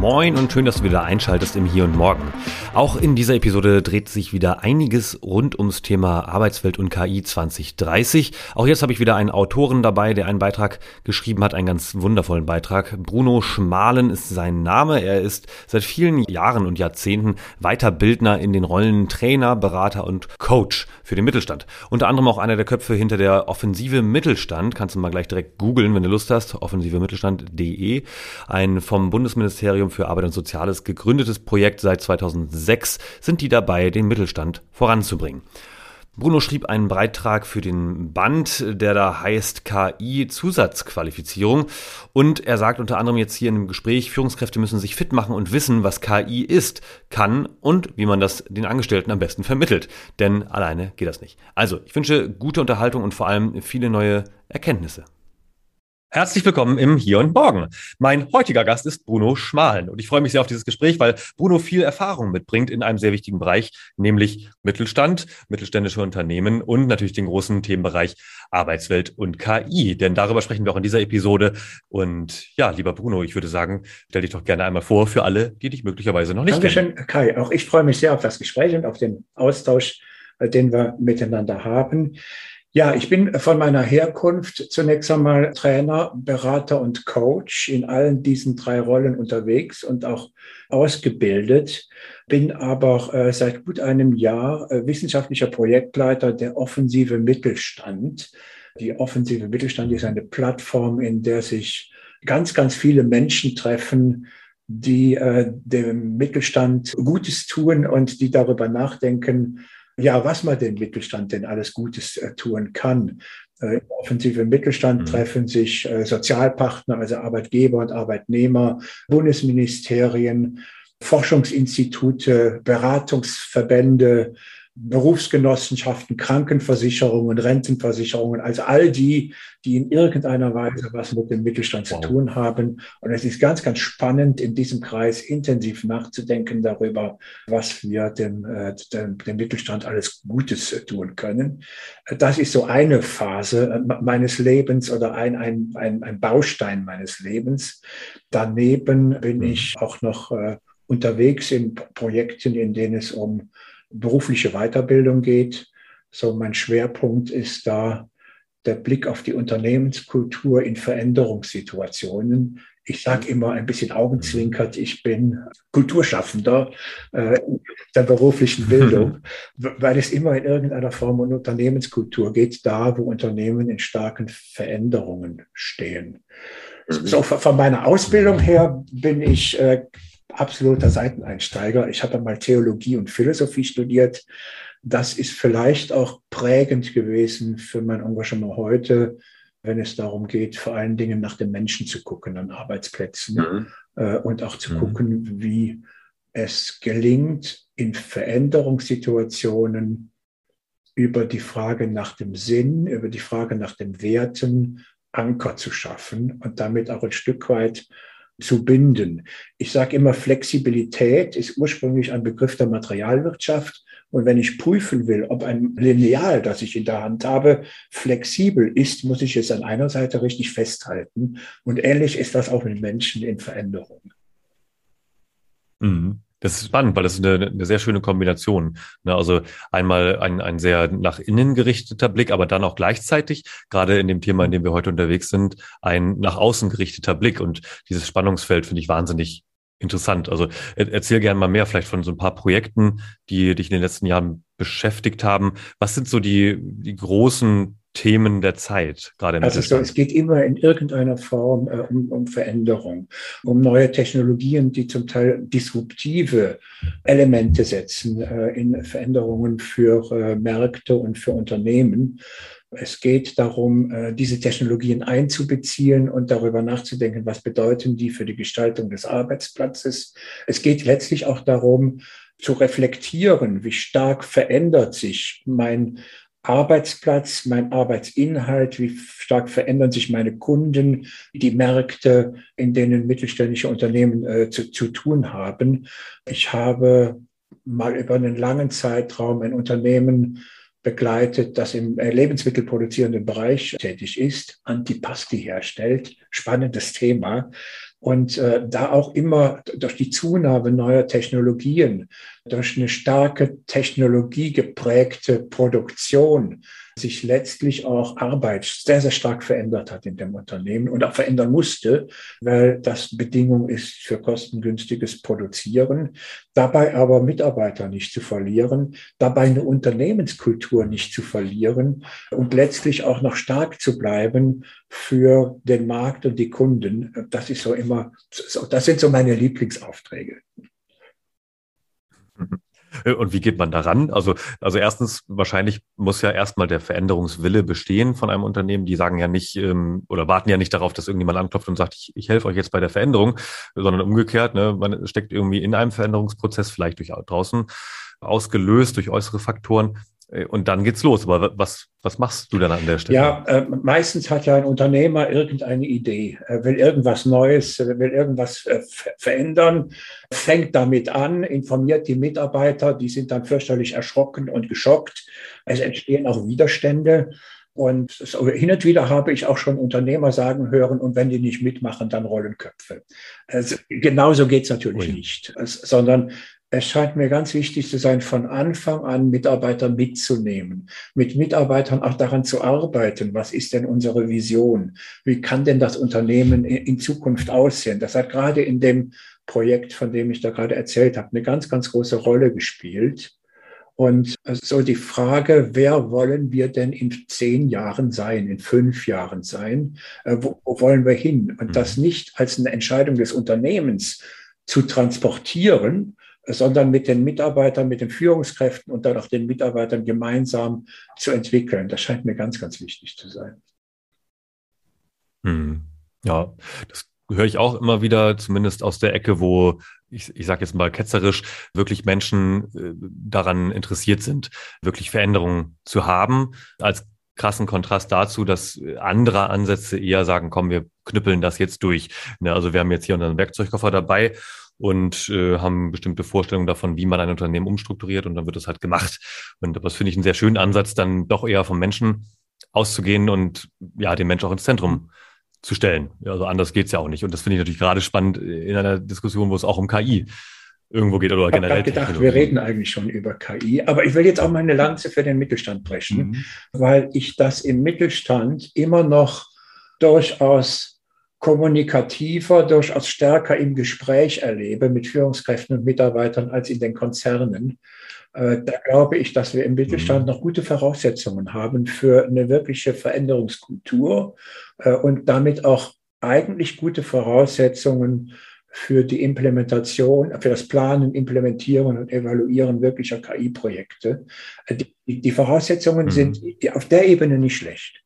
Moin und schön, dass du wieder einschaltest im Hier und Morgen. Auch in dieser Episode dreht sich wieder einiges rund ums Thema Arbeitswelt und KI 2030. Auch jetzt habe ich wieder einen Autoren dabei, der einen Beitrag geschrieben hat, einen ganz wundervollen Beitrag. Bruno Schmalen ist sein Name. Er ist seit vielen Jahren und Jahrzehnten Weiterbildner in den Rollen Trainer, Berater und Coach für den Mittelstand. Unter anderem auch einer der Köpfe hinter der Offensive Mittelstand. Kannst du mal gleich direkt googeln, wenn du Lust hast. Offensivemittelstand.de. Ein vom Bundesministerium Arbeit und Soziales gegründetes Projekt seit 2006 sechs sind die dabei, den Mittelstand voranzubringen. Bruno schrieb einen Beitrag für den Band, der da heißt KI Zusatzqualifizierung. Und er sagt unter anderem jetzt hier in dem Gespräch, Führungskräfte müssen sich fit machen und wissen, was KI ist, kann und wie man das den Angestellten am besten vermittelt. Denn alleine geht das nicht. Also, ich wünsche gute Unterhaltung und vor allem viele neue Erkenntnisse. Herzlich willkommen im Hier und Morgen. Mein heutiger Gast ist Bruno Schmalen und ich freue mich sehr auf dieses Gespräch, weil Bruno viel Erfahrung mitbringt in einem sehr wichtigen Bereich, nämlich Mittelstand, mittelständische Unternehmen und natürlich den großen Themenbereich Arbeitswelt und KI. Denn darüber sprechen wir auch in dieser Episode. Und ja, lieber Bruno, ich würde sagen, stell dich doch gerne einmal vor für alle, die dich möglicherweise noch nicht Dankeschön, kennen. Kai. Auch ich freue mich sehr auf das Gespräch und auf den Austausch, äh, den wir miteinander haben. Ja, ich bin von meiner Herkunft zunächst einmal Trainer, Berater und Coach in allen diesen drei Rollen unterwegs und auch ausgebildet, bin aber äh, seit gut einem Jahr äh, wissenschaftlicher Projektleiter der Offensive Mittelstand. Die Offensive Mittelstand ist eine Plattform, in der sich ganz, ganz viele Menschen treffen, die äh, dem Mittelstand Gutes tun und die darüber nachdenken, ja, was man den Mittelstand denn alles Gutes äh, tun kann. Äh, Im offensiven Mittelstand mhm. treffen sich äh, Sozialpartner, also Arbeitgeber und Arbeitnehmer, Bundesministerien, Forschungsinstitute, Beratungsverbände, Berufsgenossenschaften, Krankenversicherungen, Rentenversicherungen, also all die, die in irgendeiner Weise was mit dem Mittelstand wow. zu tun haben. Und es ist ganz, ganz spannend, in diesem Kreis intensiv nachzudenken darüber, was wir dem, äh, dem, dem Mittelstand alles Gutes äh, tun können. Das ist so eine Phase äh, meines Lebens oder ein, ein, ein, ein Baustein meines Lebens. Daneben bin mhm. ich auch noch unterwegs in Projekten, in denen es um berufliche Weiterbildung geht. So mein Schwerpunkt ist da der Blick auf die Unternehmenskultur in Veränderungssituationen. Ich sage immer ein bisschen augenzwinkert, ich bin Kulturschaffender äh, der beruflichen Bildung, weil es immer in irgendeiner Form um Unternehmenskultur geht, da wo Unternehmen in starken Veränderungen stehen. Mhm. So von meiner Ausbildung her bin ich äh, absoluter Seiteneinsteiger. Ich habe mal Theologie und Philosophie studiert. Das ist vielleicht auch prägend gewesen für mein Engagement heute, wenn es darum geht, vor allen Dingen nach den Menschen zu gucken, an Arbeitsplätzen mhm. äh, und auch zu mhm. gucken, wie es gelingt, in Veränderungssituationen über die Frage nach dem Sinn, über die Frage nach den Werten Anker zu schaffen und damit auch ein Stück weit zu binden. Ich sage immer, Flexibilität ist ursprünglich ein Begriff der Materialwirtschaft. Und wenn ich prüfen will, ob ein Lineal, das ich in der Hand habe, flexibel ist, muss ich es an einer Seite richtig festhalten. Und ähnlich ist das auch mit Menschen in Veränderung. Mhm. Das ist spannend, weil das ist eine, eine sehr schöne Kombination. Ne? Also einmal ein, ein sehr nach innen gerichteter Blick, aber dann auch gleichzeitig, gerade in dem Thema, in dem wir heute unterwegs sind, ein nach außen gerichteter Blick. Und dieses Spannungsfeld finde ich wahnsinnig interessant. Also erzähl gerne mal mehr vielleicht von so ein paar Projekten, die dich in den letzten Jahren beschäftigt haben. Was sind so die, die großen Themen der Zeit, gerade im Also so, es geht immer in irgendeiner Form äh, um, um Veränderung, um neue Technologien, die zum Teil disruptive Elemente setzen äh, in Veränderungen für äh, Märkte und für Unternehmen. Es geht darum, äh, diese Technologien einzubeziehen und darüber nachzudenken, was bedeuten die für die Gestaltung des Arbeitsplatzes. Es geht letztlich auch darum, zu reflektieren, wie stark verändert sich mein Arbeitsplatz, mein Arbeitsinhalt, wie stark verändern sich meine Kunden, die Märkte, in denen mittelständische Unternehmen äh, zu, zu tun haben. Ich habe mal über einen langen Zeitraum ein Unternehmen begleitet, das im äh, lebensmittelproduzierenden Bereich tätig ist, Antipasti herstellt. Spannendes Thema. Und äh, da auch immer durch die Zunahme neuer Technologien, durch eine starke technologiegeprägte Produktion sich letztlich auch Arbeit sehr, sehr stark verändert hat in dem Unternehmen und auch verändern musste, weil das Bedingung ist für kostengünstiges Produzieren, dabei aber Mitarbeiter nicht zu verlieren, dabei eine Unternehmenskultur nicht zu verlieren und letztlich auch noch stark zu bleiben für den Markt und die Kunden. Das ist so immer, das sind so meine Lieblingsaufträge. Äh, und wie geht man daran? Also, also erstens, wahrscheinlich muss ja erstmal der Veränderungswille bestehen von einem Unternehmen. Die sagen ja nicht ähm, oder warten ja nicht darauf, dass irgendjemand anklopft und sagt, ich, ich helfe euch jetzt bei der Veränderung, sondern umgekehrt, ne, man steckt irgendwie in einem Veränderungsprozess, vielleicht durch draußen ausgelöst durch äußere Faktoren. Äh, und dann geht's los. Aber was, was machst du dann an der Stelle? Ja, äh, meistens hat ja ein Unternehmer irgendeine Idee, er will irgendwas Neues, will irgendwas äh, verändern, fängt damit an, informiert die Mitarbeiter, die sind dann fürchterlich erschrocken und geschockt. Es entstehen auch Widerstände. Und so, hin und wieder habe ich auch schon Unternehmer sagen hören, und wenn die nicht mitmachen, dann rollen Köpfe. Also, genauso geht's natürlich Ui. nicht, sondern es scheint mir ganz wichtig zu sein, von Anfang an Mitarbeiter mitzunehmen, mit Mitarbeitern auch daran zu arbeiten. Was ist denn unsere Vision? Wie kann denn das Unternehmen in Zukunft aussehen? Das hat gerade in dem Projekt, von dem ich da gerade erzählt habe, eine ganz, ganz große Rolle gespielt. Und so die Frage, wer wollen wir denn in zehn Jahren sein, in fünf Jahren sein? Äh, wo, wo wollen wir hin? Und das mhm. nicht als eine Entscheidung des Unternehmens zu transportieren, sondern mit den Mitarbeitern, mit den Führungskräften und dann auch den Mitarbeitern gemeinsam zu entwickeln. Das scheint mir ganz, ganz wichtig zu sein. Hm. Ja, das höre ich auch immer wieder, zumindest aus der Ecke, wo ich, ich sage jetzt mal ketzerisch, wirklich Menschen äh, daran interessiert sind, wirklich Veränderungen zu haben, als krassen Kontrast dazu, dass andere Ansätze eher sagen, komm, wir knüppeln das jetzt durch. Ne, also wir haben jetzt hier unseren Werkzeugkoffer dabei und äh, haben bestimmte Vorstellungen davon, wie man ein Unternehmen umstrukturiert und dann wird es halt gemacht. Und das finde ich einen sehr schönen Ansatz, dann doch eher vom Menschen auszugehen und ja, den Menschen auch ins Zentrum zu stellen. Also anders geht's ja auch nicht. Und das finde ich natürlich gerade spannend in einer Diskussion, wo es auch um KI irgendwo geht oder generell. Ich habe gedacht, wir reden eigentlich schon über KI, aber ich will jetzt auch mal eine Lanze für den Mittelstand brechen, mhm. weil ich das im Mittelstand immer noch durchaus kommunikativer, durchaus stärker im Gespräch erlebe mit Führungskräften und Mitarbeitern als in den Konzernen. Äh, da glaube ich, dass wir im Mittelstand mhm. noch gute Voraussetzungen haben für eine wirkliche Veränderungskultur äh, und damit auch eigentlich gute Voraussetzungen für die Implementation, für das Planen, Implementieren und Evaluieren wirklicher KI-Projekte. Äh, die, die, Voraussetzungen mhm. sind auf der Ebene nicht schlecht.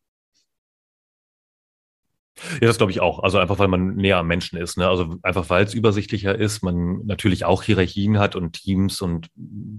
Ja, das glaube ich auch. Also einfach, weil man näher am Menschen ist. Ne? Also einfach, weil es übersichtlicher ist, man natürlich auch Hierarchien hat und Teams und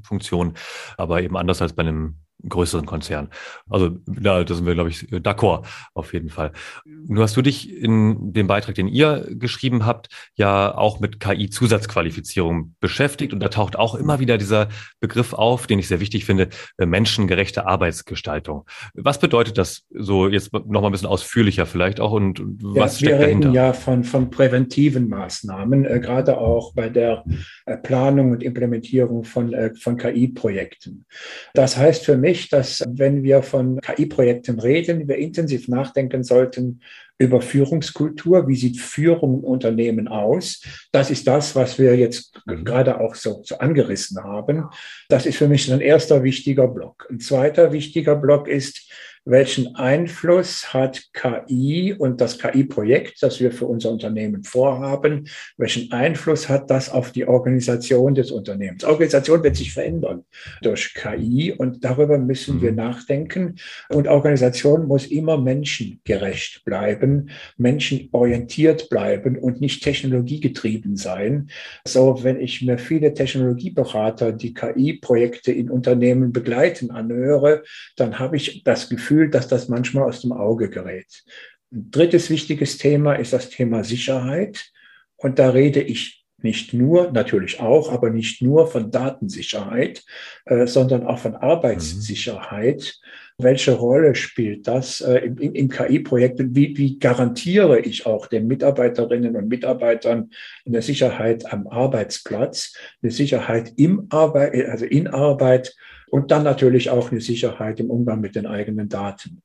Funktionen, aber eben anders als bei einem größeren Konzern. Also da, da sind wir, glaube ich, d'accord auf jeden Fall. Nur hast du dich in dem Beitrag, den ihr geschrieben habt, ja auch mit KI-Zusatzqualifizierung beschäftigt und da taucht auch immer wieder dieser Begriff auf, den ich sehr wichtig finde, äh, menschengerechte Arbeitsgestaltung. Was bedeutet das so jetzt noch mal ein bisschen ausführlicher vielleicht auch und was ja, steckt wir dahinter? reden ja von, von präventiven Maßnahmen, äh, gerade auch bei der äh, Planung und Implementierung von, äh, von KI-Projekten. Das heißt für mich, dass wenn wir von KI-Projekten reden, wir intensiv nachdenken sollten über Führungskultur. Wie sieht Führung in Unternehmen aus? Das ist das, was wir jetzt mhm. gerade auch so, so angerissen haben. Das ist für mich ein erster wichtiger Block. Ein zweiter wichtiger Block ist, welchen Einfluss hat KI und das KI-Projekt, das wir für unser Unternehmen vorhaben, welchen Einfluss hat das auf die Organisation des Unternehmens? Organisation wird sich verändern durch KI und darüber müssen wir mhm. nachdenken. Und Organisation muss immer menschengerecht bleiben bleiben, menschenorientiert bleiben und nicht technologiegetrieben sein. So, wenn ich mir viele Technologieberater, die KI-Projekte in Unternehmen begleiten, anhöre, dann habe ich das Gefühl, dass das manchmal aus dem Auge gerät. Ein drittes wichtiges Thema ist das Thema Sicherheit. Und da rede ich nicht nur, natürlich auch, aber nicht nur von Datensicherheit, äh, sondern auch von Arbeitssicherheit. Mhm. Welche Rolle spielt das äh, im, im KI-Projekt? Wie, wie garantiere ich auch den Mitarbeiterinnen und Mitarbeitern eine Sicherheit am Arbeitsplatz, eine Sicherheit im Arbeit, also in Arbeit und dann natürlich auch eine Sicherheit im Umgang mit den eigenen Daten.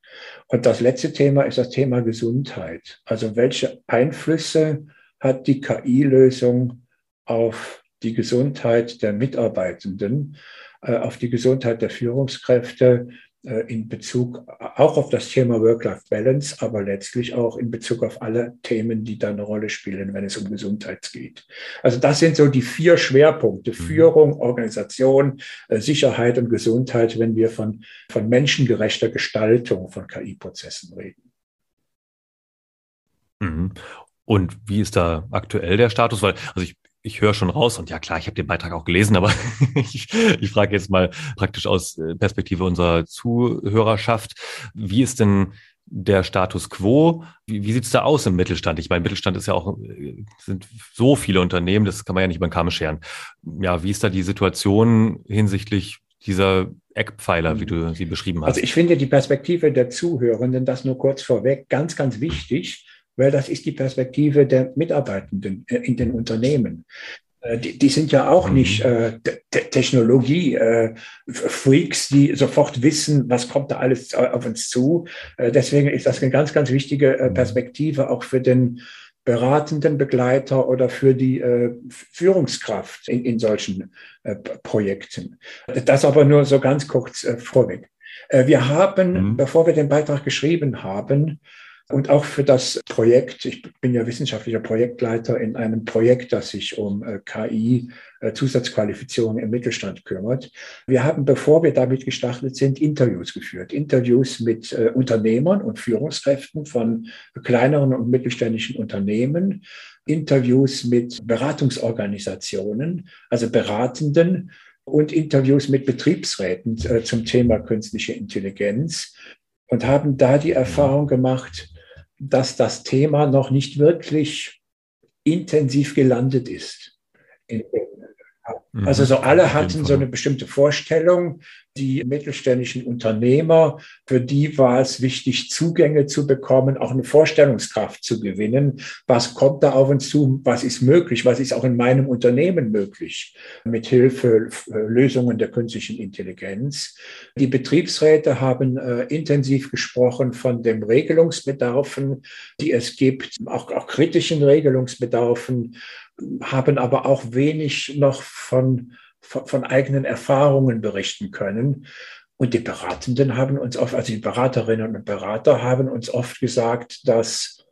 Und das letzte Thema ist das Thema Gesundheit. Also welche Einflüsse hat die KI-Lösung auf die Gesundheit der Mitarbeitenden, äh, auf die Gesundheit der Führungskräfte äh, in Bezug auch auf das Thema Work-Life-Balance, aber letztlich auch in Bezug auf alle Themen, die da eine Rolle spielen, wenn es um Gesundheit geht. Also das sind so die vier Schwerpunkte, mhm. Führung, Organisation, äh, Sicherheit und Gesundheit, wenn wir von, von menschengerechter Gestaltung von KI-Prozessen reden. Mhm. Und wie ist da aktuell der Status? Weil, also ich ich höre schon raus und ja klar, ich habe den Beitrag auch gelesen, aber ich, ich frage jetzt mal praktisch aus äh, Perspektive unserer Zuhörerschaft, wie ist denn der Status quo? Wie, wie sieht es da aus im Mittelstand? Ich meine, Mittelstand ist ja auch, äh, sind so viele Unternehmen, das kann man ja nicht den Kamm scheren. Ja, wie ist da die Situation hinsichtlich dieser Eckpfeiler, wie du sie beschrieben hast? Also ich finde die Perspektive der Zuhörenden, das nur kurz vorweg, ganz, ganz wichtig weil das ist die Perspektive der Mitarbeitenden äh, in den Unternehmen. Äh, die, die sind ja auch mhm. nicht äh, Technologie-Freaks, äh, die sofort wissen, was kommt da alles auf uns zu. Äh, deswegen ist das eine ganz, ganz wichtige äh, mhm. Perspektive auch für den beratenden Begleiter oder für die äh, Führungskraft in, in solchen Projekten. Das aber nur so ganz kurz vorweg. Wir haben, mhm. bevor wir den Beitrag geschrieben haben, und auch für das Projekt, ich bin ja wissenschaftlicher Projektleiter in einem Projekt, das sich um äh, KI äh, Zusatzqualifizierung im Mittelstand kümmert. Wir haben, bevor wir damit gestartet sind, Interviews geführt. Interviews mit äh, Unternehmern und Führungskräften von kleineren und mittelständischen Unternehmen. Interviews mit Beratungsorganisationen, also Beratenden und Interviews mit Betriebsräten zum Thema künstliche Intelligenz und haben da die Erfahrung gemacht, dass das Thema noch nicht wirklich intensiv gelandet ist. Also so alle hatten so eine bestimmte Vorstellung, die mittelständischen Unternehmer, für die war es wichtig, Zugänge zu bekommen, auch eine Vorstellungskraft zu gewinnen. Was kommt da auf uns zu? Was ist möglich? Was ist auch in meinem Unternehmen möglich? Mit Hilfe äh, Lösungen der künstlichen Intelligenz. Die Betriebsräte haben äh, intensiv gesprochen von den Regelungsbedarfen, die es gibt, auch, auch kritischen Regelungsbedarfen, haben aber auch wenig noch von von eigenen Erfahrungen berichten können. Und die Beratenden haben uns oft, also die Beraterinnen und Berater haben uns oft gesagt, dass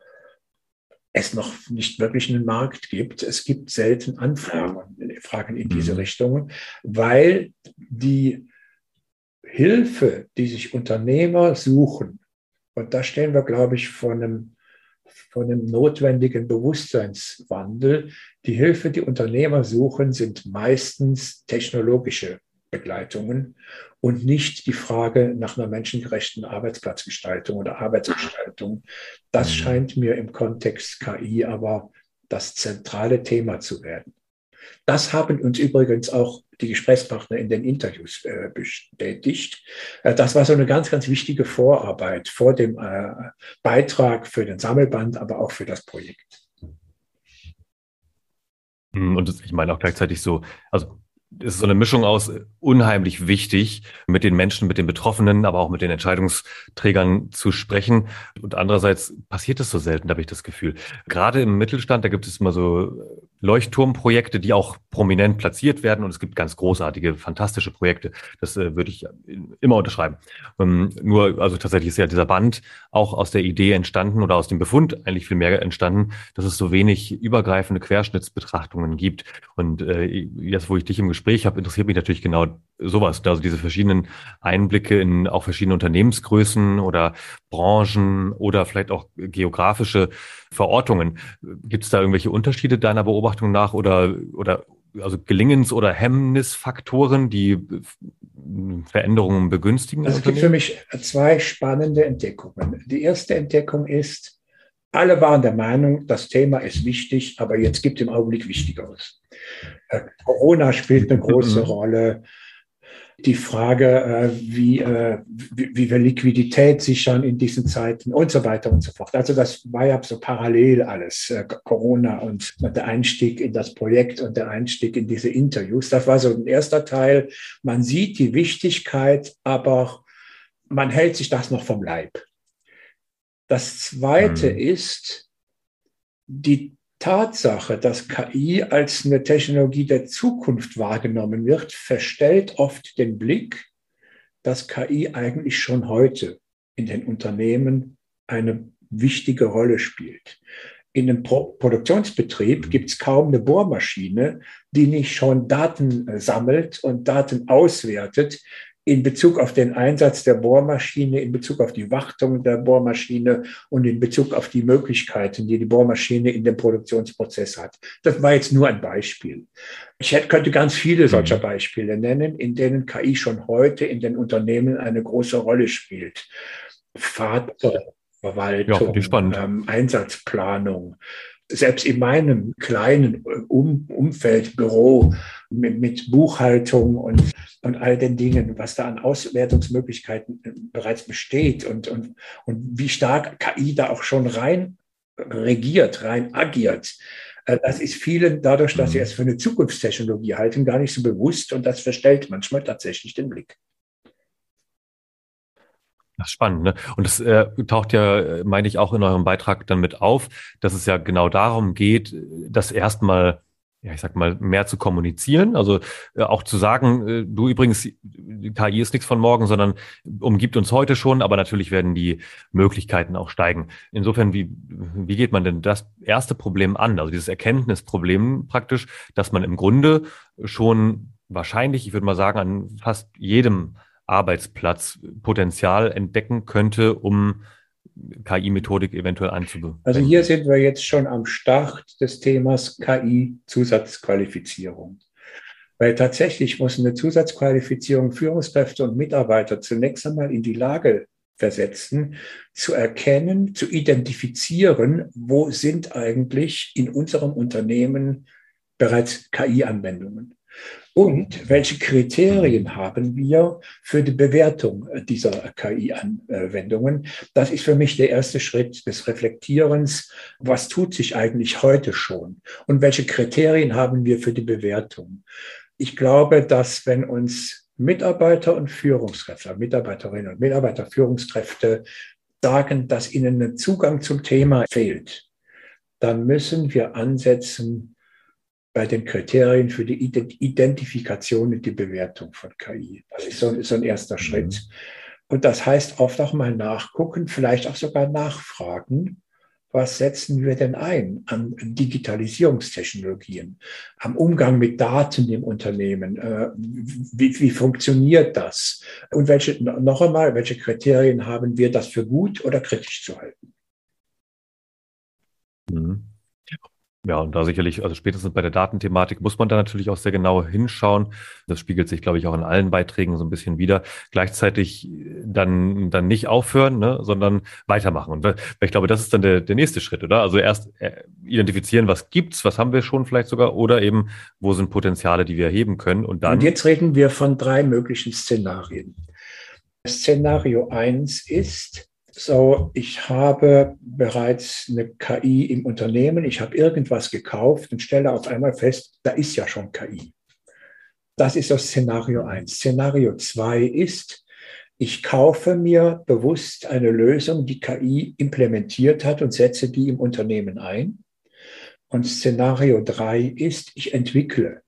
es noch nicht wirklich einen Markt gibt. Es gibt selten Anfragen Fragen in diese mhm. Richtung, weil die Hilfe, die sich Unternehmer suchen, und da stehen wir, glaube ich, vor einem von einem notwendigen Bewusstseinswandel. Die Hilfe, die Unternehmer suchen, sind meistens technologische Begleitungen und nicht die Frage nach einer menschengerechten Arbeitsplatzgestaltung oder Arbeitsgestaltung. Das mhm. scheint mir im Kontext KI aber das zentrale Thema zu werden. Das haben uns übrigens auch die Gesprächspartner in den Interviews äh, bestätigt. Äh, das war so eine ganz, ganz wichtige Vorarbeit vor dem äh, Beitrag für den Sammelband, aber auch für das Projekt. Hm, und das, ich meine auch gleichzeitig so, also ist so eine Mischung aus unheimlich wichtig, mit den Menschen, mit den Betroffenen, aber auch mit den Entscheidungsträgern zu sprechen. Und andererseits passiert es so selten, habe ich das Gefühl. Gerade im Mittelstand, da gibt es immer so Leuchtturmprojekte, die auch prominent platziert werden. Und es gibt ganz großartige, fantastische Projekte. Das äh, würde ich immer unterschreiben. Ähm, nur, also tatsächlich ist ja dieser Band auch aus der Idee entstanden oder aus dem Befund eigentlich viel mehr entstanden, dass es so wenig übergreifende Querschnittsbetrachtungen gibt. Und äh, jetzt, wo ich dich im Gespräch habe, interessiert mich natürlich genau sowas, also diese verschiedenen Einblicke in auch verschiedene Unternehmensgrößen oder Branchen oder vielleicht auch geografische Verortungen. Gibt es da irgendwelche Unterschiede deiner Beobachtung nach oder, oder also Gelingens- oder Hemmnisfaktoren, die Veränderungen begünstigen? Also es gibt für mich zwei spannende Entdeckungen. Die erste Entdeckung ist, alle waren der Meinung, das Thema ist wichtig, aber jetzt gibt es im Augenblick Wichtigeres. Äh, Corona spielt eine große mhm. Rolle die Frage, äh, wie, äh, wie, wie wir Liquidität sichern in diesen Zeiten und so weiter und so fort. Also das war ja so parallel alles, äh, Corona und der Einstieg in das Projekt und der Einstieg in diese Interviews. Das war so ein erster Teil. Man sieht die Wichtigkeit, aber man hält sich das noch vom Leib. Das Zweite mhm. ist die Tatsache, dass KI als eine Technologie der Zukunft wahrgenommen wird, verstellt oft den Blick, dass KI eigentlich schon heute in den Unternehmen eine wichtige Rolle spielt. In einem Pro Produktionsbetrieb gibt es kaum eine Bohrmaschine, die nicht schon Daten sammelt und Daten auswertet, in Bezug auf den Einsatz der Bohrmaschine, in Bezug auf die Wartung der Bohrmaschine und in Bezug auf die Möglichkeiten, die die Bohrmaschine in dem Produktionsprozess hat. Das war jetzt nur ein Beispiel. Ich könnte ganz viele solcher mhm. Beispiele nennen, in denen KI schon heute in den Unternehmen eine große Rolle spielt. Fahrzeugverwaltung, ja, ähm, Einsatzplanung, selbst in meinem kleinen um Umfeld, Büro mit, mit Buchhaltung und, und all den Dingen, was da an Auswertungsmöglichkeiten äh, bereits besteht und, und, und wie stark KI da auch schon rein regiert, rein agiert. Äh, das ist vielen dadurch, dass sie mhm. es für eine Zukunftstechnologie halten, gar nicht so bewusst und das verstellt manchmal tatsächlich den Blick. Das ist spannend, ne? Und das äh, taucht ja, äh, meine ich, auch in eurem Beitrag dann mit auf, dass es ja genau darum geht, das erstmal, ja, ich sag mal, mehr zu kommunizieren. Also äh, auch zu sagen, äh, du übrigens, KI ist nichts von morgen, sondern umgibt uns heute schon, aber natürlich werden die Möglichkeiten auch steigen. Insofern, wie, wie geht man denn das erste Problem an? Also dieses Erkenntnisproblem praktisch, dass man im Grunde schon wahrscheinlich, ich würde mal sagen, an fast jedem Arbeitsplatz Potenzial entdecken könnte, um KI-Methodik eventuell einzubeziehen? Also hier sind wir jetzt schon am Start des Themas KI-Zusatzqualifizierung. Weil tatsächlich muss eine Zusatzqualifizierung Führungskräfte und Mitarbeiter zunächst einmal in die Lage versetzen, zu erkennen, zu identifizieren, wo sind eigentlich in unserem Unternehmen bereits KI-Anwendungen. Und welche Kriterien haben wir für die Bewertung dieser KI-Anwendungen? Das ist für mich der erste Schritt des Reflektierens. Was tut sich eigentlich heute schon? Und welche Kriterien haben wir für die Bewertung? Ich glaube, dass wenn uns Mitarbeiter und Führungskräfte, Mitarbeiterinnen und Mitarbeiter, Führungskräfte sagen, dass ihnen ein Zugang zum Thema fehlt, dann müssen wir ansetzen, bei den Kriterien für die Identifikation und die Bewertung von KI. Das ist so, so ein erster mhm. Schritt. Und das heißt oft auch mal nachgucken, vielleicht auch sogar nachfragen, was setzen wir denn ein an Digitalisierungstechnologien, am Umgang mit Daten im Unternehmen? Äh, wie, wie funktioniert das? Und welche, noch einmal, welche Kriterien haben wir, das für gut oder kritisch zu halten? Mhm. Ja, und da sicherlich, also spätestens bei der Datenthematik muss man da natürlich auch sehr genau hinschauen. Das spiegelt sich, glaube ich, auch in allen Beiträgen so ein bisschen wieder. Gleichzeitig dann, dann nicht aufhören, ne, sondern weitermachen. Und ich glaube, das ist dann der, der nächste Schritt, oder? Also erst äh, identifizieren, was gibt's, was haben wir schon vielleicht sogar, oder eben, wo sind Potenziale, die wir erheben können. Und dann. Und jetzt reden wir von drei möglichen Szenarien. Szenario eins ist, so, ich habe bereits eine KI im Unternehmen, ich habe irgendwas gekauft und stelle auf einmal fest, da ist ja schon KI. Das ist das Szenario 1. Szenario 2 ist, ich kaufe mir bewusst eine Lösung, die KI implementiert hat und setze die im Unternehmen ein. Und Szenario 3 ist, ich entwickle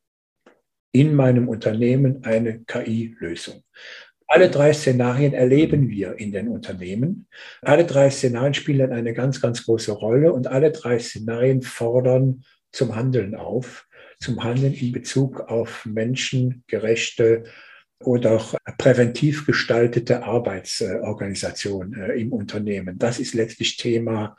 in meinem Unternehmen eine KI-Lösung. Alle drei Szenarien erleben wir in den Unternehmen. Alle drei Szenarien spielen eine ganz, ganz große Rolle und alle drei Szenarien fordern zum Handeln auf. zum Handeln in Bezug auf menschengerechte oder präventiv gestaltete Arbeitsorganisation äh, im Unternehmen. Das ist letztlich Thema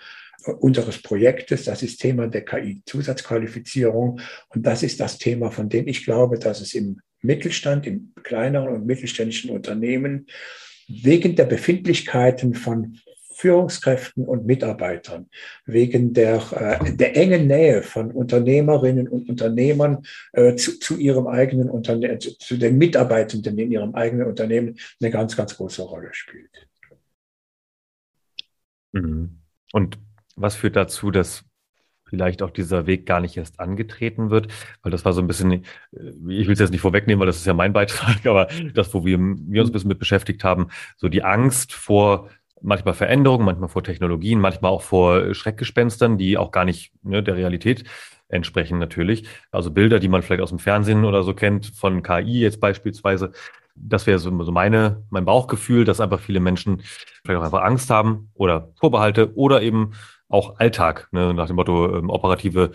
unseres Projektes. Das ist Thema der KI-Zusatzqualifizierung. Und das ist das Thema, von dem ich glaube, dass es im Mittelstand, im kleineren und mittelständischen Unternehmen wegen der Befindlichkeiten von Führungskräften und Mitarbeitern, wegen der, äh, der engen Nähe von Unternehmerinnen und Unternehmern äh, zu, zu ihrem eigenen Unternehmen, zu, zu den Mitarbeitenden in ihrem eigenen Unternehmen eine ganz, ganz große Rolle spielt. Mhm. Und was führt dazu, dass vielleicht auch dieser Weg gar nicht erst angetreten wird, weil das war so ein bisschen, äh, ich will es jetzt nicht vorwegnehmen, weil das ist ja mein Beitrag, aber das, wo wir, wir uns ein bisschen mit beschäftigt haben, so die Angst vor manchmal Veränderungen, manchmal vor Technologien, manchmal auch vor Schreckgespenstern, die auch gar nicht ne, der Realität entsprechen natürlich. Also Bilder, die man vielleicht aus dem Fernsehen oder so kennt, von KI jetzt beispielsweise. Das wäre so, so meine, mein Bauchgefühl, dass einfach viele Menschen vielleicht auch einfach Angst haben oder Vorbehalte oder eben auch Alltag, ne, nach dem Motto ähm, operative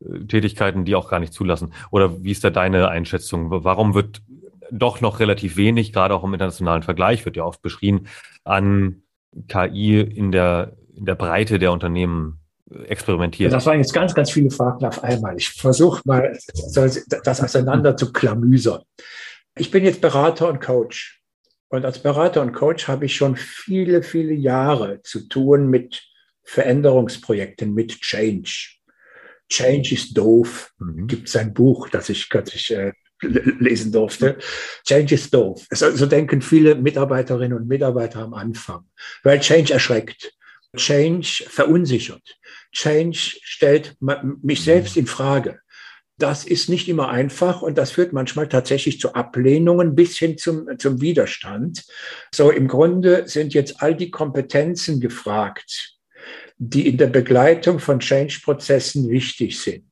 äh, Tätigkeiten, die auch gar nicht zulassen. Oder wie ist da deine Einschätzung? Warum wird doch noch relativ wenig, gerade auch im internationalen Vergleich, wird ja oft beschrien, an KI in der, in der Breite der Unternehmen äh, experimentiert? Das waren jetzt ganz, ganz viele Fragen auf einmal. Ich versuche mal, das auseinander zu klamüsern. Ich bin jetzt Berater und Coach. Und als Berater und Coach habe ich schon viele, viele Jahre zu tun mit Veränderungsprojekten mit Change. Change ist doof. Mhm. Gibt es ein Buch, das ich kürzlich äh, lesen durfte. Change ist doof. So, so denken viele Mitarbeiterinnen und Mitarbeiter am Anfang, weil Change erschreckt. Change verunsichert. Change stellt mich selbst in Frage. Das ist nicht immer einfach und das führt manchmal tatsächlich zu Ablehnungen bis hin zum, zum Widerstand. So im Grunde sind jetzt all die Kompetenzen gefragt, die in der Begleitung von Change-Prozessen wichtig sind.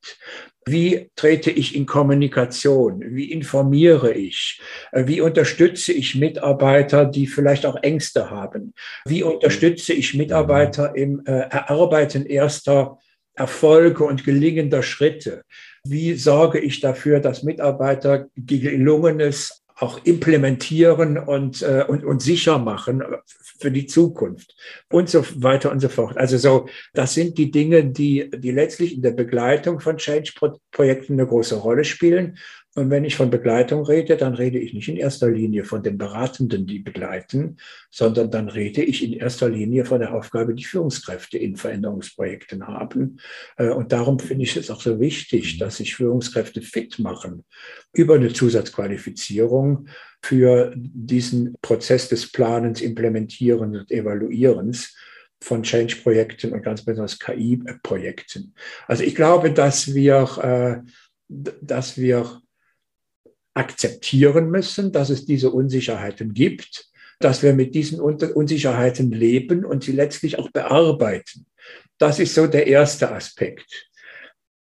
Wie trete ich in Kommunikation? Wie informiere ich? Wie unterstütze ich Mitarbeiter, die vielleicht auch Ängste haben? Wie unterstütze ich Mitarbeiter im äh, Erarbeiten erster Erfolge und gelingender Schritte? Wie sorge ich dafür, dass Mitarbeiter gelungenes auch implementieren und, äh, und, und sicher machen für die Zukunft und so weiter und so fort. Also so, das sind die Dinge, die, die letztlich in der Begleitung von Change-Projekten eine große Rolle spielen. Und wenn ich von Begleitung rede, dann rede ich nicht in erster Linie von den Beratenden, die begleiten, sondern dann rede ich in erster Linie von der Aufgabe, die Führungskräfte in Veränderungsprojekten haben. Äh, und darum finde ich es auch so wichtig, dass sich Führungskräfte fit machen über eine Zusatzqualifizierung für diesen Prozess des Planens, Implementierens und Evaluierens von Change-Projekten und ganz besonders KI-Projekten. Also ich glaube, dass wir, äh, dass wir akzeptieren müssen, dass es diese Unsicherheiten gibt, dass wir mit diesen Unsicherheiten leben und sie letztlich auch bearbeiten. Das ist so der erste Aspekt.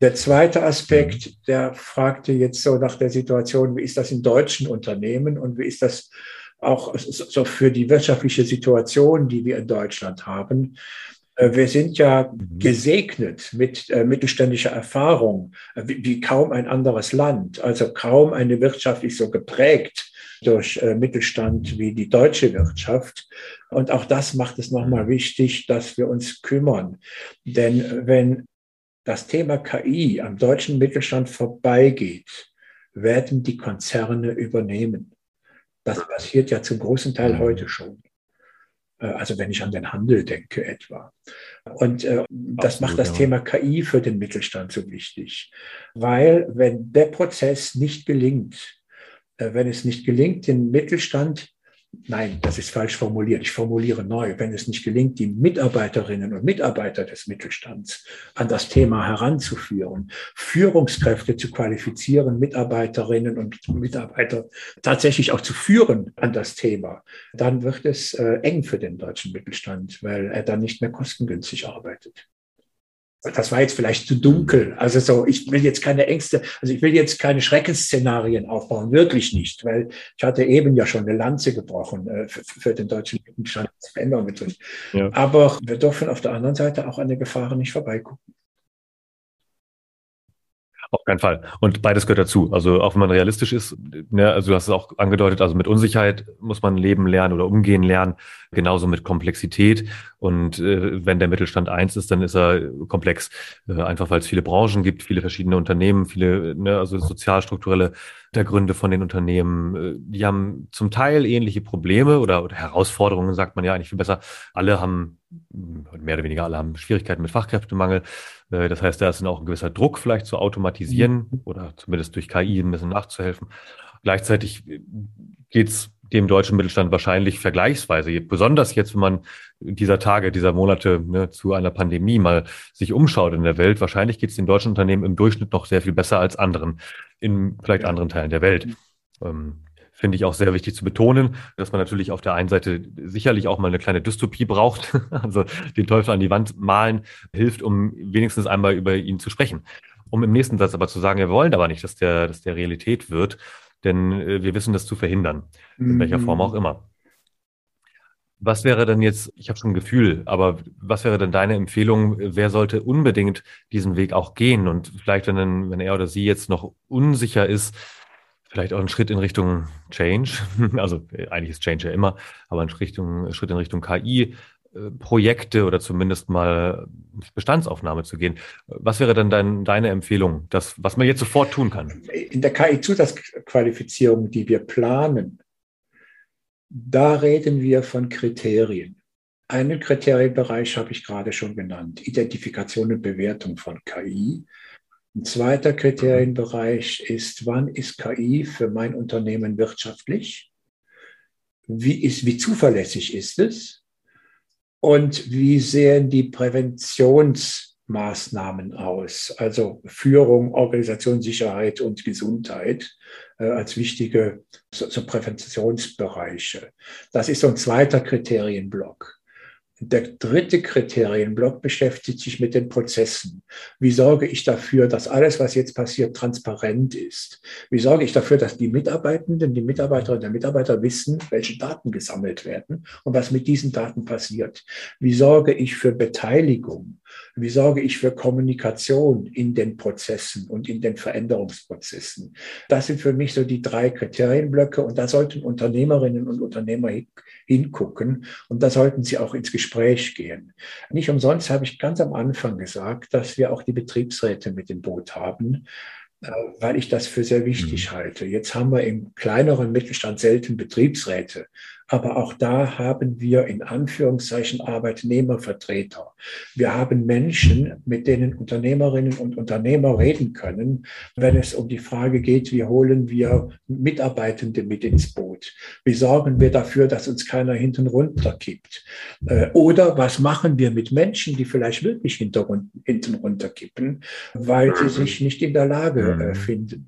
Der zweite Aspekt, mhm. der fragte jetzt so nach der Situation, wie ist das in deutschen Unternehmen und wie ist das auch so für die wirtschaftliche Situation, die wir in Deutschland haben. Äh, wir sind ja mhm. gesegnet mit äh, mittelständischer Erfahrung, äh, wie, kaum ein anderes Land. Also kaum eine Wirtschaft ist so geprägt durch Mittelstand wie die deutsche Wirtschaft. Und auch das macht es nochmal wichtig, dass wir uns kümmern. Denn wenn das Thema KI am deutschen Mittelstand vorbeigeht, werden die Konzerne übernehmen. Das passiert ja zum großen Teil mhm. heute schon. Äh, also wenn ich an den Handel denke etwa. Und äh, das Absolut, macht das ja. Thema KI für den Mittelstand so wichtig. Weil wenn der Prozess nicht gelingt, äh, wenn es nicht gelingt, den Mittelstand Nein, das ist falsch formuliert. Ich formuliere neu. Wenn es nicht gelingt, die Mitarbeiterinnen und Mitarbeiter des Mittelstands an das Thema heranzuführen, Führungskräfte zu qualifizieren, Mitarbeiterinnen und Mitarbeiter tatsächlich auch zu führen an das Thema, dann wird es äh, eng für den deutschen Mittelstand, weil er dann nicht mehr kostengünstig arbeitet das war jetzt vielleicht zu dunkel. Also so, ich will jetzt keine Ängste, also ich will jetzt keine Schreckensszenarien aufbauen, wirklich nicht, weil ich hatte eben ja schon eine Lanze gebrochen äh, für, für, den deutschen Mittelstand, Veränderung betrifft. Ja. Aber wir dürfen auf der anderen Seite auch an der Gefahr nicht vorbeigucken. Auf keinen Fall. Und beides gehört dazu. Also auch wenn man realistisch ist, ne, also du hast es auch angedeutet, also mit Unsicherheit muss man leben lernen oder umgehen lernen, genauso mit Komplexität. Und äh, wenn der Mittelstand eins ist, dann ist er komplex. Äh, einfach weil es viele Branchen gibt, viele verschiedene Unternehmen, viele, ne, also sozialstrukturelle Gründe von den Unternehmen. Äh, die haben zum Teil ähnliche Probleme oder, oder Herausforderungen, sagt man ja eigentlich viel besser. Alle haben, mehr oder weniger alle haben Schwierigkeiten mit Fachkräftemangel. Äh, das heißt, da ist dann auch ein gewisser Druck vielleicht zu automatisieren mhm. oder zumindest durch KI ein bisschen nachzuhelfen. Gleichzeitig äh, geht es dem deutschen Mittelstand wahrscheinlich vergleichsweise, besonders jetzt, wenn man dieser Tage, dieser Monate ne, zu einer Pandemie mal sich umschaut in der Welt, wahrscheinlich geht es den deutschen Unternehmen im Durchschnitt noch sehr viel besser als anderen, in vielleicht anderen Teilen der Welt. Ähm, finde ich auch sehr wichtig zu betonen, dass man natürlich auf der einen Seite sicherlich auch mal eine kleine Dystopie braucht. Also den Teufel an die Wand malen hilft, um wenigstens einmal über ihn zu sprechen. Um im nächsten Satz aber zu sagen, wir wollen aber nicht, dass der, dass der Realität wird, denn äh, wir wissen das zu verhindern, in welcher Form auch mhm. immer. Was wäre denn jetzt, ich habe schon ein Gefühl, aber was wäre denn deine Empfehlung? Wer sollte unbedingt diesen Weg auch gehen? Und vielleicht, wenn, wenn er oder sie jetzt noch unsicher ist, vielleicht auch ein Schritt in Richtung Change. Also eigentlich ist Change ja immer, aber ein Schritt in Richtung KI. Äh, Projekte oder zumindest mal Bestandsaufnahme zu gehen. Was wäre denn dein, deine Empfehlung, das, was man jetzt sofort tun kann? In der KI-Zusatzqualifizierung, die wir planen, da reden wir von Kriterien. Einen Kriterienbereich habe ich gerade schon genannt, Identifikation und Bewertung von KI. Ein zweiter Kriterienbereich ist, wann ist KI für mein Unternehmen wirtschaftlich? Wie, ist, wie zuverlässig ist es? Und wie sehen die Präventionsmaßnahmen aus? Also Führung, Organisation, Sicherheit und Gesundheit äh, als wichtige so, so Präventionsbereiche. Das ist so ein zweiter Kriterienblock. Der dritte Kriterienblock beschäftigt sich mit den Prozessen. Wie sorge ich dafür, dass alles, was jetzt passiert, transparent ist? Wie sorge ich dafür, dass die Mitarbeitenden, die Mitarbeiterinnen der Mitarbeiter wissen, welche Daten gesammelt werden und was mit diesen Daten passiert? Wie sorge ich für Beteiligung? Wie sorge ich für Kommunikation in den Prozessen und in den Veränderungsprozessen? Das sind für mich so die drei Kriterienblöcke und da sollten Unternehmerinnen und Unternehmer hingucken und da sollten sie auch ins Gespräch gehen. Nicht umsonst habe ich ganz am Anfang gesagt, dass wir auch die Betriebsräte mit im Boot haben äh, weil ich das für sehr wichtig mhm. halte. Jetzt haben wir im kleineren Mittelstand selten Betriebsräte, aber auch da haben wir in Anführungszeichen Arbeitnehmervertreter. Wir haben Menschen, mit denen Unternehmerinnen und Unternehmer reden können, wenn es um die Frage geht, wie holen wir Mitarbeitende mit ins Boot? Wie sorgen wir dafür, dass uns keiner hinten runterkippt? Äh, oder was machen wir mit Menschen, die vielleicht wirklich hinten runterkippen, weil sie sich nicht in der Lage äh, mhm. finden?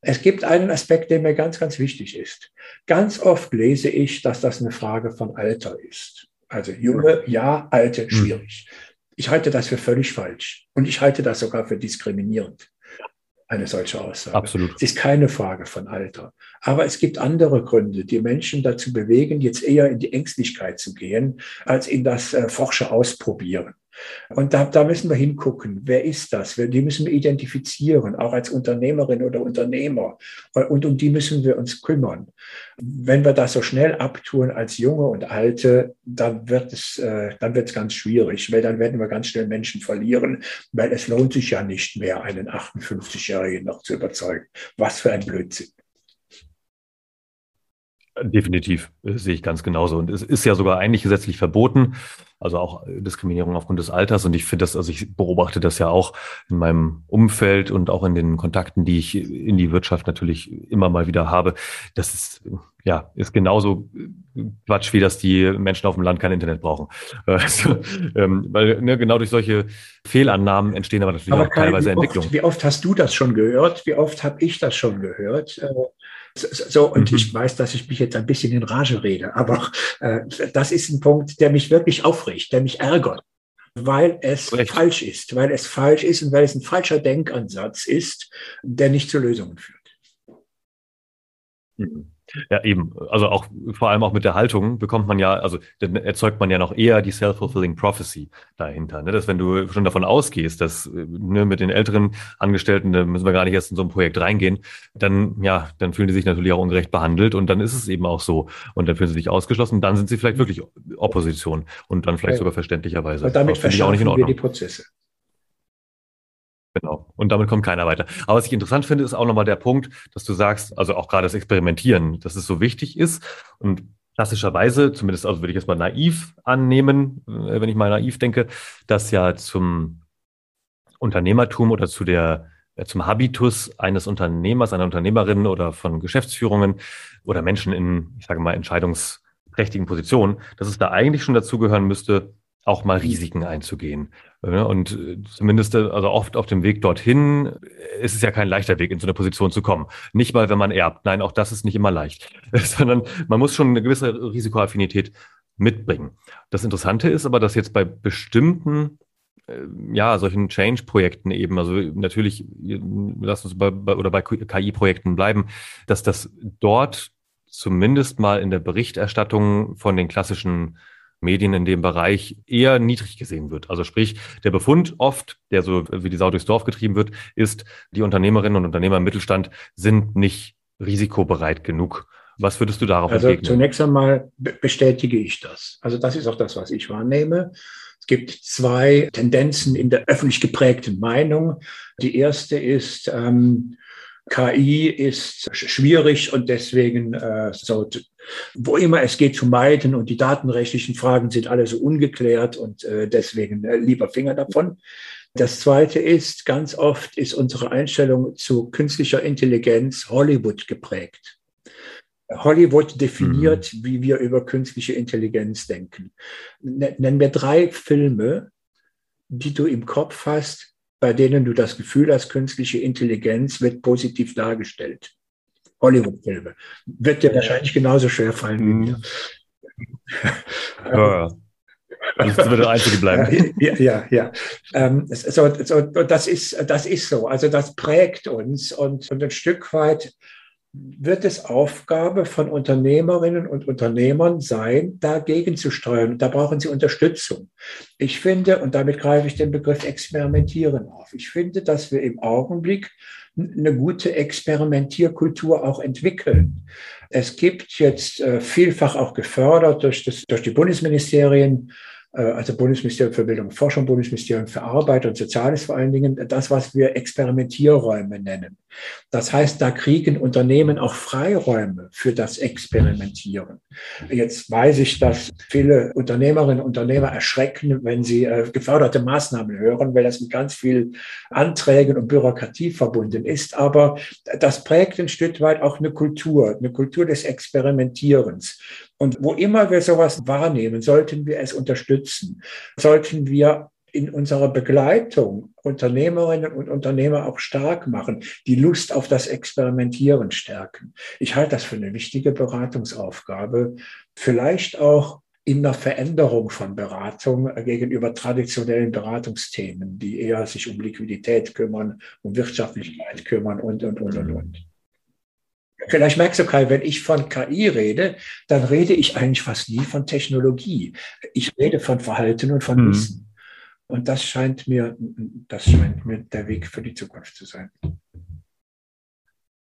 Es gibt einen Aspekt, der mir ganz, ganz wichtig ist. Ganz oft lese ich, dass das eine Frage von Alter ist. Also junge, ja, alte, hm. schwierig. Ich halte das für völlig falsch. Und ich halte das sogar für diskriminierend, eine solche Aussage. Absolut. Es ist keine Frage von Alter. Aber es gibt andere Gründe, die Menschen dazu bewegen, jetzt eher in die Ängstlichkeit zu gehen, als in das äh, Forscher ausprobieren. Und da, da müssen wir hingucken, wer ist das? Die müssen wir identifizieren, auch als Unternehmerin oder Unternehmer. Und um die müssen wir uns kümmern. Wenn wir das so schnell abtun als Junge und Alte, dann wird es, äh, dann wird es ganz schwierig, weil dann werden wir ganz schnell Menschen verlieren, weil es lohnt sich ja nicht mehr, einen 58-Jährigen noch zu überzeugen. Was für ein Blödsinn. Definitiv, sehe ich ganz genauso. Und es ist ja sogar eigentlich gesetzlich verboten, also auch Diskriminierung aufgrund des Alters. Und ich finde das, also ich beobachte das ja auch in meinem Umfeld und auch in den Kontakten, die ich in die Wirtschaft natürlich immer mal wieder habe. Das ist, ja, ist genauso Quatsch, wie dass die Menschen auf dem Land kein Internet brauchen. Also, ähm, weil ne, genau durch solche Fehlannahmen entstehen aber natürlich aber auch teilweise Entwicklungen. Wie oft hast du das schon gehört? Wie oft habe ich das schon gehört? Äh, so, und mhm. ich weiß, dass ich mich jetzt ein bisschen in Rage rede, aber äh, das ist ein Punkt, der mich wirklich aufregt, der mich ärgert, weil es Recht. falsch ist, weil es falsch ist und weil es ein falscher Denkansatz ist, der nicht zu Lösungen führt. Mhm. Ja, eben. Also auch vor allem auch mit der Haltung bekommt man ja, also dann erzeugt man ja noch eher die self-fulfilling prophecy dahinter. Ne? Dass wenn du schon davon ausgehst, dass ne, mit den älteren Angestellten, da müssen wir gar nicht erst in so ein Projekt reingehen, dann ja, dann fühlen die sich natürlich auch ungerecht behandelt und dann ist es eben auch so. Und dann fühlen sie sich ausgeschlossen, dann sind sie vielleicht wirklich Opposition und dann vielleicht ja. sogar verständlicherweise. Und damit verschärfen wir die Prozesse. Genau. Und damit kommt keiner weiter. Aber was ich interessant finde, ist auch nochmal der Punkt, dass du sagst, also auch gerade das Experimentieren, dass es so wichtig ist. Und klassischerweise, zumindest also würde ich jetzt mal naiv annehmen, äh, wenn ich mal naiv denke, dass ja zum Unternehmertum oder zu der äh, zum Habitus eines Unternehmers, einer Unternehmerin oder von Geschäftsführungen oder Menschen in, ich sage mal, entscheidungsträchtigen Positionen, dass es da eigentlich schon dazugehören müsste, auch mal Risiken einzugehen. Und äh, zumindest, äh, also oft auf dem Weg dorthin ist es ja kein leichter Weg, in so eine Position zu kommen. Nicht mal, wenn man erbt. Nein, auch das ist nicht immer leicht. Sondern man muss schon eine gewisse Risikoaffinität mitbringen. Das Interessante ist aber, dass jetzt bei bestimmten äh, ja, solchen Change-Projekten eben, also natürlich, lass uns bei, bei oder bei KI-Projekten bleiben, dass das dort zumindest mal in der Berichterstattung von den klassischen Medien in dem Bereich eher niedrig gesehen wird. Also sprich, der Befund oft, der so wie die Sau durchs Dorf getrieben wird, ist, die Unternehmerinnen und Unternehmer im Mittelstand sind nicht risikobereit genug. Was würdest du darauf also entgegnen? Zunächst einmal bestätige ich das. Also das ist auch das, was ich wahrnehme. Es gibt zwei Tendenzen in der öffentlich geprägten Meinung. Die erste ist, ähm, KI ist schwierig und deswegen äh, so, wo immer es geht zu meiden und die datenrechtlichen Fragen sind alle so ungeklärt und äh, deswegen äh, lieber Finger davon. Das zweite ist, ganz oft ist unsere Einstellung zu künstlicher Intelligenz Hollywood geprägt. Hollywood definiert, mhm. wie wir über künstliche Intelligenz denken. Nennen wir drei Filme, die du im Kopf hast, bei denen du das Gefühl hast, künstliche Intelligenz wird positiv dargestellt. Hollywood-Filme. Wird dir wahrscheinlich genauso schwer fallen wie mir. Ja. Das wird der Einzige bleiben. Ja, ja, ja. Ähm, so, so, das, ist, das ist so. Also das prägt uns und, und ein Stück weit wird es Aufgabe von Unternehmerinnen und Unternehmern sein, dagegen zu steuern. Da brauchen sie Unterstützung. Ich finde, und damit greife ich den Begriff Experimentieren auf, ich finde, dass wir im Augenblick eine gute Experimentierkultur auch entwickeln. Es gibt jetzt äh, vielfach auch gefördert durch, das, durch die Bundesministerien also Bundesministerium für Bildung und Forschung, Bundesministerium für Arbeit und Soziales vor allen Dingen, das, was wir Experimentierräume nennen. Das heißt, da kriegen Unternehmen auch Freiräume für das Experimentieren. Jetzt weiß ich, dass viele Unternehmerinnen und Unternehmer erschrecken, wenn sie äh, geförderte Maßnahmen hören, weil das mit ganz viel Anträgen und Bürokratie verbunden ist. Aber das prägt ein Stück weit auch eine Kultur, eine Kultur des Experimentierens. Und wo immer wir sowas wahrnehmen, sollten wir es unterstützen. Sollten wir in unserer Begleitung Unternehmerinnen und Unternehmer auch stark machen, die Lust auf das Experimentieren stärken. Ich halte das für eine wichtige Beratungsaufgabe, vielleicht auch in der Veränderung von Beratung gegenüber traditionellen Beratungsthemen, die eher sich um Liquidität kümmern, um Wirtschaftlichkeit kümmern und, und, und, und, und. Vielleicht merkst du, Kai, wenn ich von KI rede, dann rede ich eigentlich fast nie von Technologie. Ich rede von Verhalten und von mhm. Wissen. Und das scheint mir, das scheint mir der Weg für die Zukunft zu sein.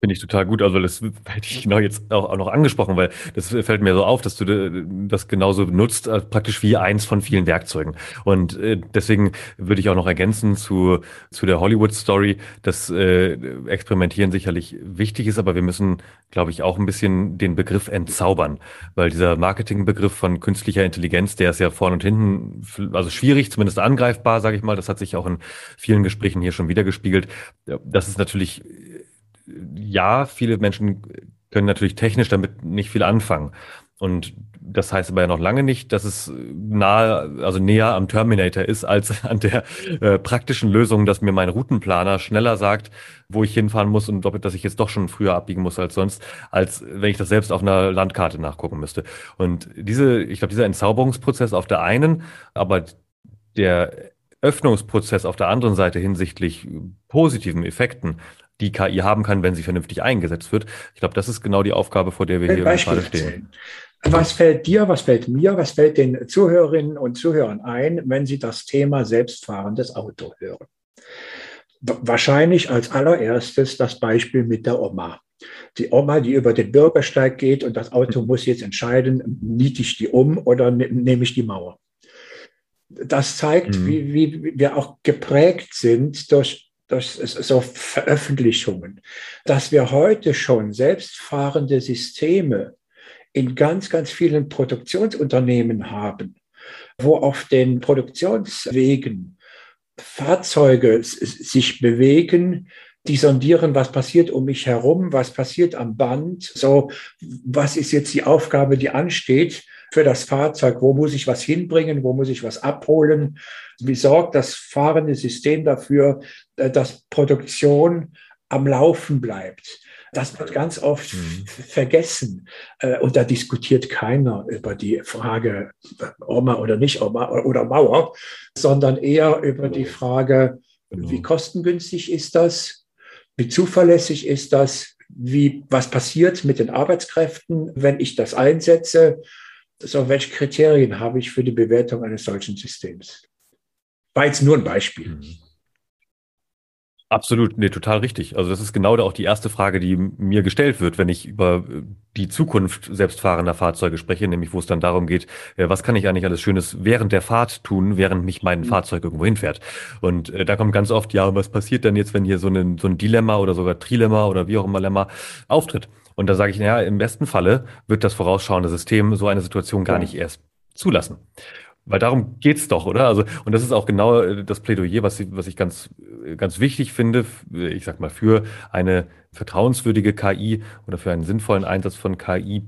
Finde ich total gut. Also das hätte ich genau jetzt auch, auch, noch angesprochen, weil das fällt mir so auf, dass du das genauso nutzt, äh, praktisch wie eins von vielen Werkzeugen. Und äh, deswegen würde ich auch noch ergänzen zu, zu der Hollywood-Story, dass äh, Experimentieren sicherlich wichtig ist, aber wir müssen, glaube ich, auch ein bisschen den Begriff entzaubern, weil dieser Marketingbegriff von künstlicher Intelligenz, der ist ja vorne und hinten, also schwierig, zumindest angreifbar, sage ich mal. Das hat sich auch in vielen Gesprächen hier schon wieder gespiegelt. Das ist natürlich ja, viele Menschen können natürlich technisch damit nicht viel anfangen. Und das heißt aber ja noch lange nicht, dass es nahe, also näher am Terminator ist, als an der äh, praktischen Lösung, dass mir mein Routenplaner schneller sagt, wo ich hinfahren muss und ob, dass ich jetzt doch schon früher abbiegen muss als sonst, als wenn ich das selbst auf einer Landkarte nachgucken müsste. Und diese, ich glaube, dieser Entzauberungsprozess auf der einen, aber der Öffnungsprozess auf der anderen Seite hinsichtlich positiven Effekten, die KI haben kann, wenn sie vernünftig eingesetzt wird. Ich glaube, das ist genau die Aufgabe, vor der wir hier gerade stehen. Was fällt dir, was fällt mir, was fällt den Zuhörerinnen und Zuhörern ein, wenn sie das Thema selbstfahrendes Auto hören? Wahrscheinlich als allererstes das Beispiel mit der Oma. Die Oma, die über den Bürgersteig geht und das Auto muss jetzt entscheiden, niete ich die um oder ne-, nehme ich die Mauer. Das zeigt, mhm. wie, wie wir auch geprägt sind durch durch so Veröffentlichungen, dass wir heute schon selbstfahrende Systeme in ganz, ganz vielen Produktionsunternehmen haben, wo auf den Produktionswegen Fahrzeuge sich bewegen, die sondieren, was passiert um mich herum, was passiert am Band, so, was ist jetzt die Aufgabe, die ansteht für das Fahrzeug, wo muss ich was hinbringen, wo muss ich was abholen, wie sorgt das fahrende System dafür, äh, dass Produktion am Laufen bleibt. Das wird ganz oft mhm. vergessen. Äh, und da diskutiert keiner über die Frage Oma oder nicht Oma oder Mauer, sondern eher über die Frage, genau. wie kostengünstig ist das? Wie zuverlässig ist das? Wie, was passiert mit den Arbeitskräften, wenn ich das einsetze? So, welche Kriterien habe ich für die Bewertung eines solchen Systems? War jetzt nur ein Beispiel. Mhm. Absolut, nee, total richtig. Also das ist genau da auch die erste Frage, die mir gestellt wird, wenn ich über äh, die Zukunft selbstfahrender Fahrzeuge spreche, nämlich wo es dann darum geht, äh, was kann ich eigentlich alles Schönes während der Fahrt tun, während mich mein mhm. Fahrzeug irgendwo hinfährt. Und äh, da kommt ganz oft, ja, was passiert denn jetzt, wenn hier so ein, so ein Dilemma oder sogar Trilemma oder wie auch immer Lemma auftritt? Und da sage ich, naja, im besten Falle wird das vorausschauende System so eine Situation gar nicht erst zulassen. Weil darum geht's doch, oder? Also, und das ist auch genau äh, das Plädoyer, was ich, was ich ganz, äh, ganz wichtig finde, ich sag mal, für eine vertrauenswürdige KI oder für einen sinnvollen Einsatz von KI,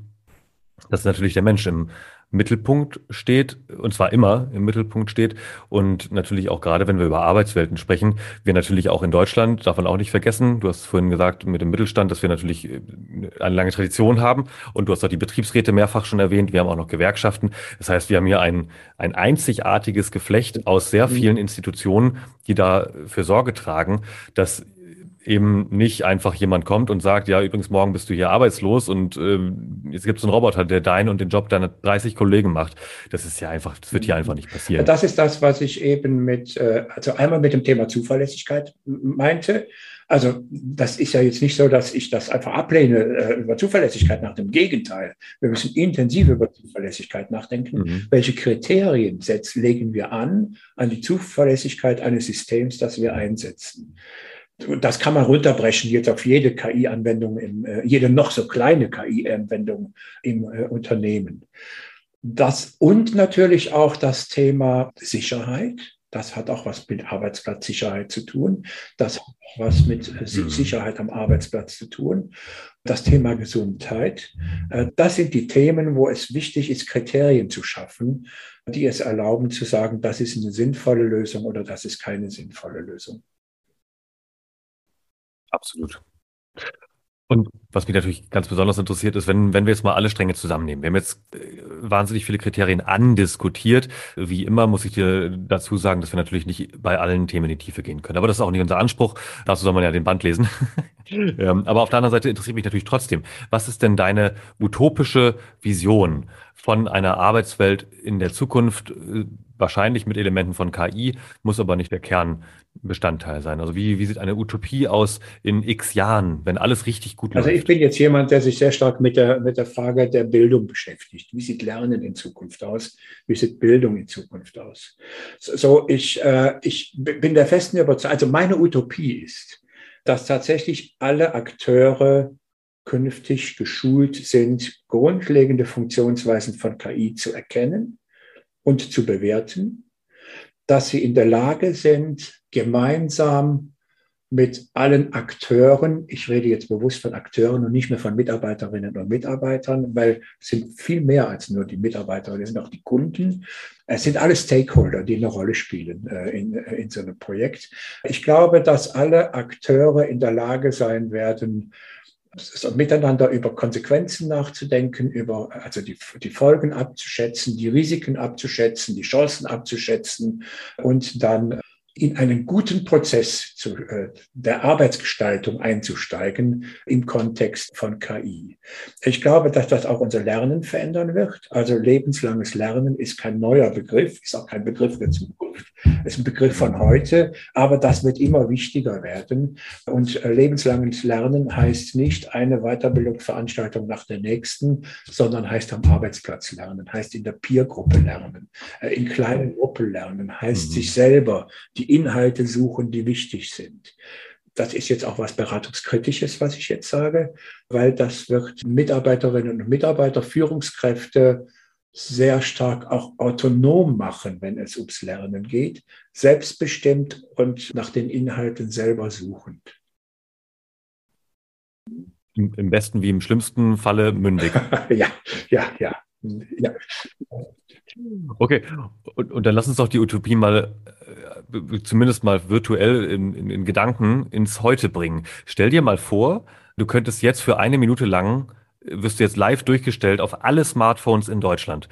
dass natürlich der Mensch im Mittelpunkt steht, und zwar immer im Mittelpunkt steht. Und natürlich auch gerade, wenn wir über Arbeitswelten sprechen, wir natürlich auch in Deutschland, darf man auch nicht vergessen, du hast vorhin gesagt, mit dem Mittelstand, dass wir natürlich äh, eine lange Tradition haben. Und du hast auch die Betriebsräte mehrfach schon erwähnt. Wir haben auch noch Gewerkschaften. Das heißt, wir haben hier ein, ein einzigartiges Geflecht aus sehr mhm. vielen Institutionen, die dafür Sorge tragen, dass eben nicht einfach jemand kommt und sagt, ja, übrigens, morgen bist du hier arbeitslos und äh, jetzt gibt es einen Roboter, der deinen und den Job deiner 30 Kollegen macht. Das ist ja einfach, das wird hier einfach nicht passieren. Das ist das, was ich eben mit, äh, also einmal mit dem Thema Zuverlässigkeit meinte. Also das ist ja jetzt nicht so, dass ich das einfach ablehne äh, über Zuverlässigkeit nach dem Gegenteil. Wir müssen intensiv über Zuverlässigkeit nachdenken. Mhm. Welche Kriterien setzen, legen wir an an die Zuverlässigkeit eines Systems, das wir einsetzen? Das kann man runterbrechen jetzt auf jede KI-Anwendung, äh, jede noch so kleine KI-Anwendung im äh, Unternehmen. Das und natürlich auch das Thema Sicherheit. Das hat auch was mit Arbeitsplatzsicherheit zu tun. Das hat auch was mit äh, mhm. Sicherheit am Arbeitsplatz zu tun. Das Thema Gesundheit. Das sind die Themen, wo es wichtig ist, Kriterien zu schaffen, die es erlauben zu sagen, das ist eine sinnvolle Lösung oder das ist keine sinnvolle Lösung. Absolut. Und was mich natürlich ganz besonders interessiert ist, wenn, wenn wir jetzt mal alle Stränge zusammennehmen. Wir haben jetzt äh, wahnsinnig viele Kriterien andiskutiert. Wie immer muss ich dir dazu sagen, dass wir natürlich nicht bei allen Themen in die Tiefe gehen können. Aber das ist auch nicht unser Anspruch. Dazu soll man ja den Band lesen. ähm, aber auf der anderen Seite interessiert mich natürlich trotzdem, was ist denn deine utopische Vision von einer Arbeitswelt in der Zukunft? Wahrscheinlich mit Elementen von KI, muss aber nicht der Kernbestandteil sein. Also wie, wie sieht eine Utopie aus in x Jahren, wenn alles richtig gut läuft? Also ich bin jetzt jemand, der sich sehr stark mit der, mit der Frage der Bildung beschäftigt. Wie sieht Lernen in Zukunft aus? Wie sieht Bildung in Zukunft aus? So, ich, äh, ich bin der festen Überzeugung, also meine Utopie ist, dass tatsächlich alle Akteure künftig geschult sind, grundlegende Funktionsweisen von KI zu erkennen und zu bewerten, dass sie in der Lage sind, gemeinsam mit allen Akteuren, ich rede jetzt bewusst von Akteuren und nicht mehr von Mitarbeiterinnen und Mitarbeitern, weil es sind viel mehr als nur die Mitarbeiter, es sind auch die Kunden. Es sind alle Stakeholder, die eine Rolle spielen äh, in, äh, in so einem Projekt. Ich glaube, dass alle Akteure in der Lage sein werden, miteinander über Konsequenzen nachzudenken, über also die, die Folgen abzuschätzen, die Risiken abzuschätzen, die Chancen abzuschätzen und dann in einen guten Prozess zu, äh, der Arbeitsgestaltung einzusteigen im Kontext von KI. Ich glaube, dass das auch unser Lernen verändern wird. Also lebenslanges Lernen ist kein neuer Begriff, ist auch kein Begriff der Zukunft, ist ein Begriff von heute, aber das wird immer wichtiger werden. Und äh, lebenslanges Lernen heißt nicht eine Weiterbildungsveranstaltung nach der nächsten, sondern heißt am Arbeitsplatz lernen, heißt in der Peergruppe lernen, äh, in kleinen Gruppen lernen, heißt mhm. sich selber die die Inhalte suchen, die wichtig sind. Das ist jetzt auch was Beratungskritisches, was ich jetzt sage, weil das wird Mitarbeiterinnen und Mitarbeiter, Führungskräfte sehr stark auch autonom machen, wenn es ums Lernen geht, selbstbestimmt und nach den Inhalten selber suchend. Im besten wie im schlimmsten Falle mündig. ja, ja, ja. ja. Okay, und, und, dann lass uns doch die Utopie mal zumindest mal virtuell in, in, in Gedanken ins Heute bringen. Stell dir mal vor, du könntest jetzt für eine Minute lang wirst du jetzt live durchgestellt auf alle Smartphones in Deutschland.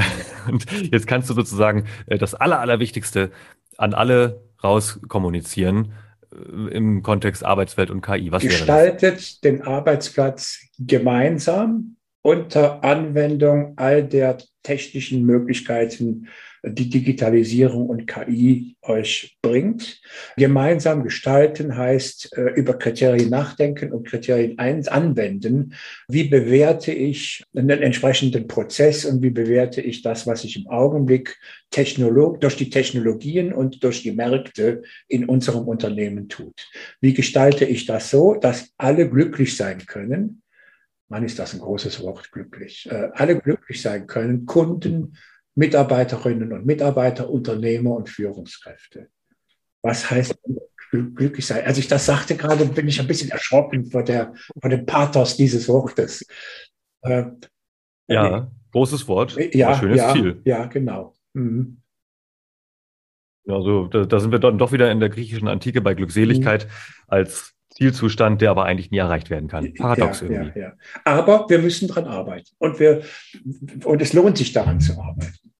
Und jetzt kannst du sozusagen äh, das Aller, Allerwichtigste an alle raus kommunizieren äh, im Kontext Arbeitswelt und KI. Was Gestaltet den Arbeitsplatz gemeinsam unter Anwendung all der technischen Möglichkeiten, die Digitalisierung und KI euch bringt. Gemeinsam gestalten heißt äh, über Kriterien nachdenken und Kriterien anwenden. Wie bewerte ich einen entsprechenden Prozess und wie bewerte ich das, was sich im Augenblick Technolog durch die Technologien und durch die Märkte in unserem Unternehmen tut? Wie gestalte ich das so, dass alle glücklich sein können? Mann, ist das ein großes Wort, glücklich. Äh, alle glücklich sein können, Kunden, Mitarbeiterinnen und Mitarbeiter, Unternehmer und Führungskräfte. Was heißt glücklich sein? Als ich das sagte gerade, bin ich ein bisschen erschrocken vor, der, vor dem Pathos dieses Wortes. Äh, ja, äh, großes Wort, ja, schönes ja, Ziel. Ja, genau. Mhm. Also da, da, sind wir dann doch wieder in der griechischen Antike bei Glückseligkeit mhm. als Zielzustand, der aber eigentlich nie erreicht werden kann. Paradox ja, irgendwie. Ja, ja. Aber wir müssen dran arbeiten und, wir, und es lohnt sich daran zu arbeiten.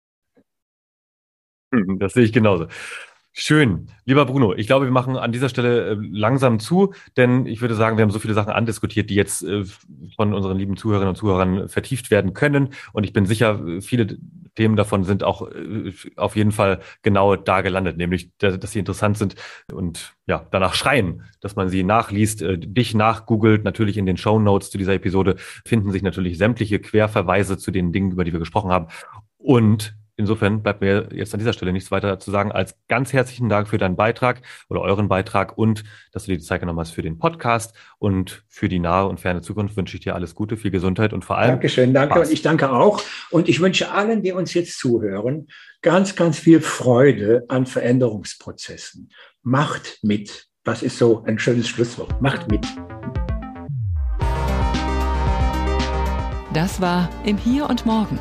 Hm, das sehe ich genauso. Schön. Lieber Bruno, ich glaube, wir machen an dieser Stelle äh, langsam zu, denn ich würde sagen, wir haben so viele Sachen andiskutiert, die jetzt äh, von unseren lieben Zuhörerinnen und Zuhörern vertieft werden können. Und ich bin sicher, viele Themen davon sind auch äh, auf jeden Fall genau da gelandet, nämlich, dass sie interessant sind und ja, danach schreien, dass man sie nachliest, dich nachgoogelt. Natürlich in den Show Notes zu dieser Episode finden sich natürlich sämtliche Querverweise zu den Dingen, über die wir gesprochen haben. Und Insofern bleibt mir jetzt an dieser Stelle nichts weiter zu sagen als ganz herzlichen Dank für deinen Beitrag oder euren Beitrag und dass du dir die Zeit genommen hast für den Podcast und für die nahe und ferne Zukunft wünsche ich dir alles Gute, viel Gesundheit und vor allem. Dankeschön, danke Spaß. und ich danke auch. Und ich wünsche allen, die uns jetzt zuhören, ganz, ganz viel Freude an Veränderungsprozessen. Macht mit. Das ist so ein schönes Schlusswort. Macht mit. Das war im Hier und Morgen